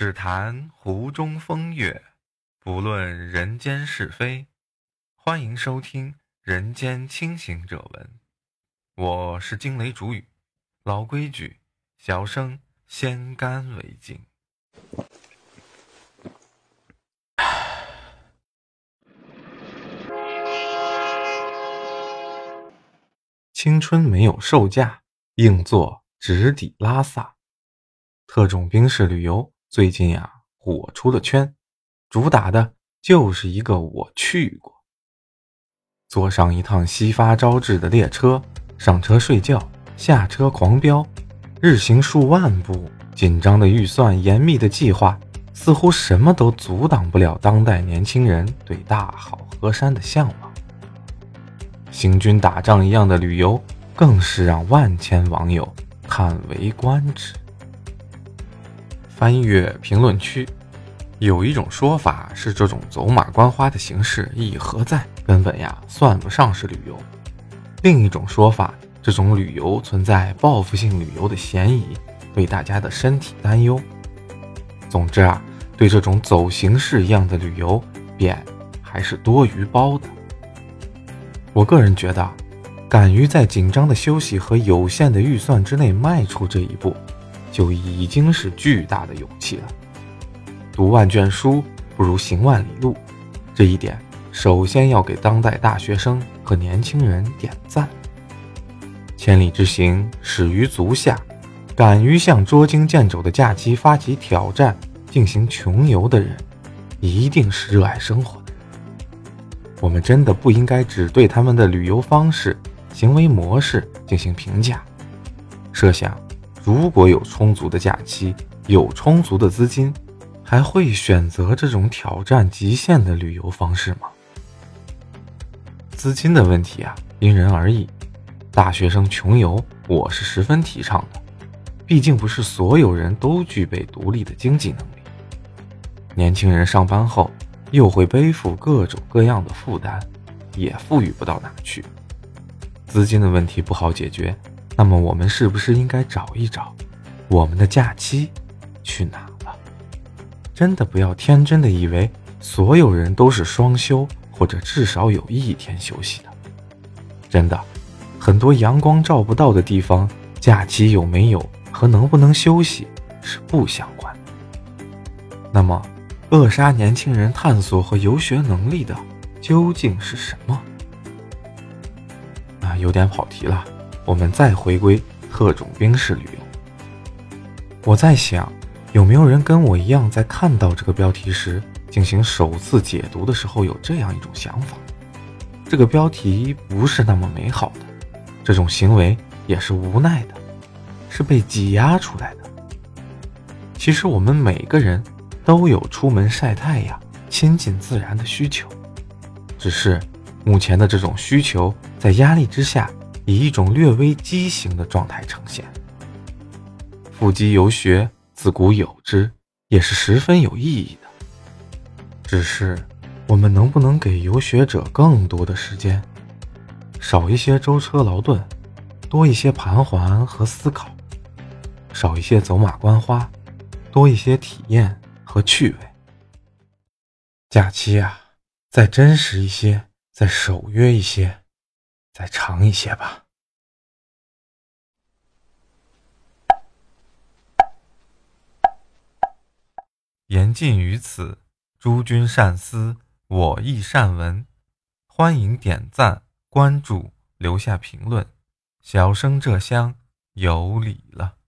只谈湖中风月，不论人间是非。欢迎收听《人间清醒者文》，我是惊雷主语。老规矩，小生先干为敬。青春没有售价，硬座直抵拉萨。特种兵式旅游最近呀火出了圈，主打的就是一个我去过。坐上一趟西发招致的列车，上车睡觉，下车狂飙，日行数万步，紧张的预算，严密的计划，似乎什么都阻挡不了当代年轻人对大好河山的向往。行军打仗一样的旅游，更是让万千网友叹为观止。翻阅评论区，有一种说法是，这种走马观花的形式意义何在？根本呀算不上是旅游。另一种说法，这种旅游存在报复性旅游的嫌疑，为大家的身体担忧。总之啊，对这种走形式一样的旅游，扁还是多余包的。我个人觉得，敢于在紧张的休息和有限的预算之内迈出这一步，就已经是巨大的勇气了。读万卷书不如行万里路，这一点首先要给当代大学生和年轻人点赞。千里之行，始于足下。敢于向捉襟见肘的假期发起挑战，进行穷游的人，一定是热爱生活的。我们真的不应该只对他们的旅游方式、行为模式进行评价。设想，如果有充足的假期，有充足的资金，还会选择这种挑战极限的旅游方式吗？资金的问题啊，因人而异。大学生穷游，我是十分提倡的。毕竟不是所有人都具备独立的经济能力。年轻人上班后。又会背负各种各样的负担，也富裕不到哪去。资金的问题不好解决，那么我们是不是应该找一找，我们的假期去哪了？真的不要天真的以为所有人都是双休，或者至少有一天休息的。真的，很多阳光照不到的地方，假期有没有和能不能休息是不相关的。那么。扼杀年轻人探索和游学能力的究竟是什么？啊，有点跑题了。我们再回归特种兵式旅游。我在想，有没有人跟我一样，在看到这个标题时进行首次解读的时候，有这样一种想法：这个标题不是那么美好的，这种行为也是无奈的，是被挤压出来的。其实我们每个人。都有出门晒太阳、亲近自然的需求，只是目前的这种需求在压力之下，以一种略微畸形的状态呈现。腹肌游学自古有之，也是十分有意义的。只是我们能不能给游学者更多的时间，少一些舟车劳顿，多一些盘桓和思考，少一些走马观花，多一些体验。和趣味，假期啊，再真实一些，再守约一些，再长一些吧。言尽于此，诸君善思，我亦善闻。欢迎点赞、关注、留下评论，小生这厢有礼了。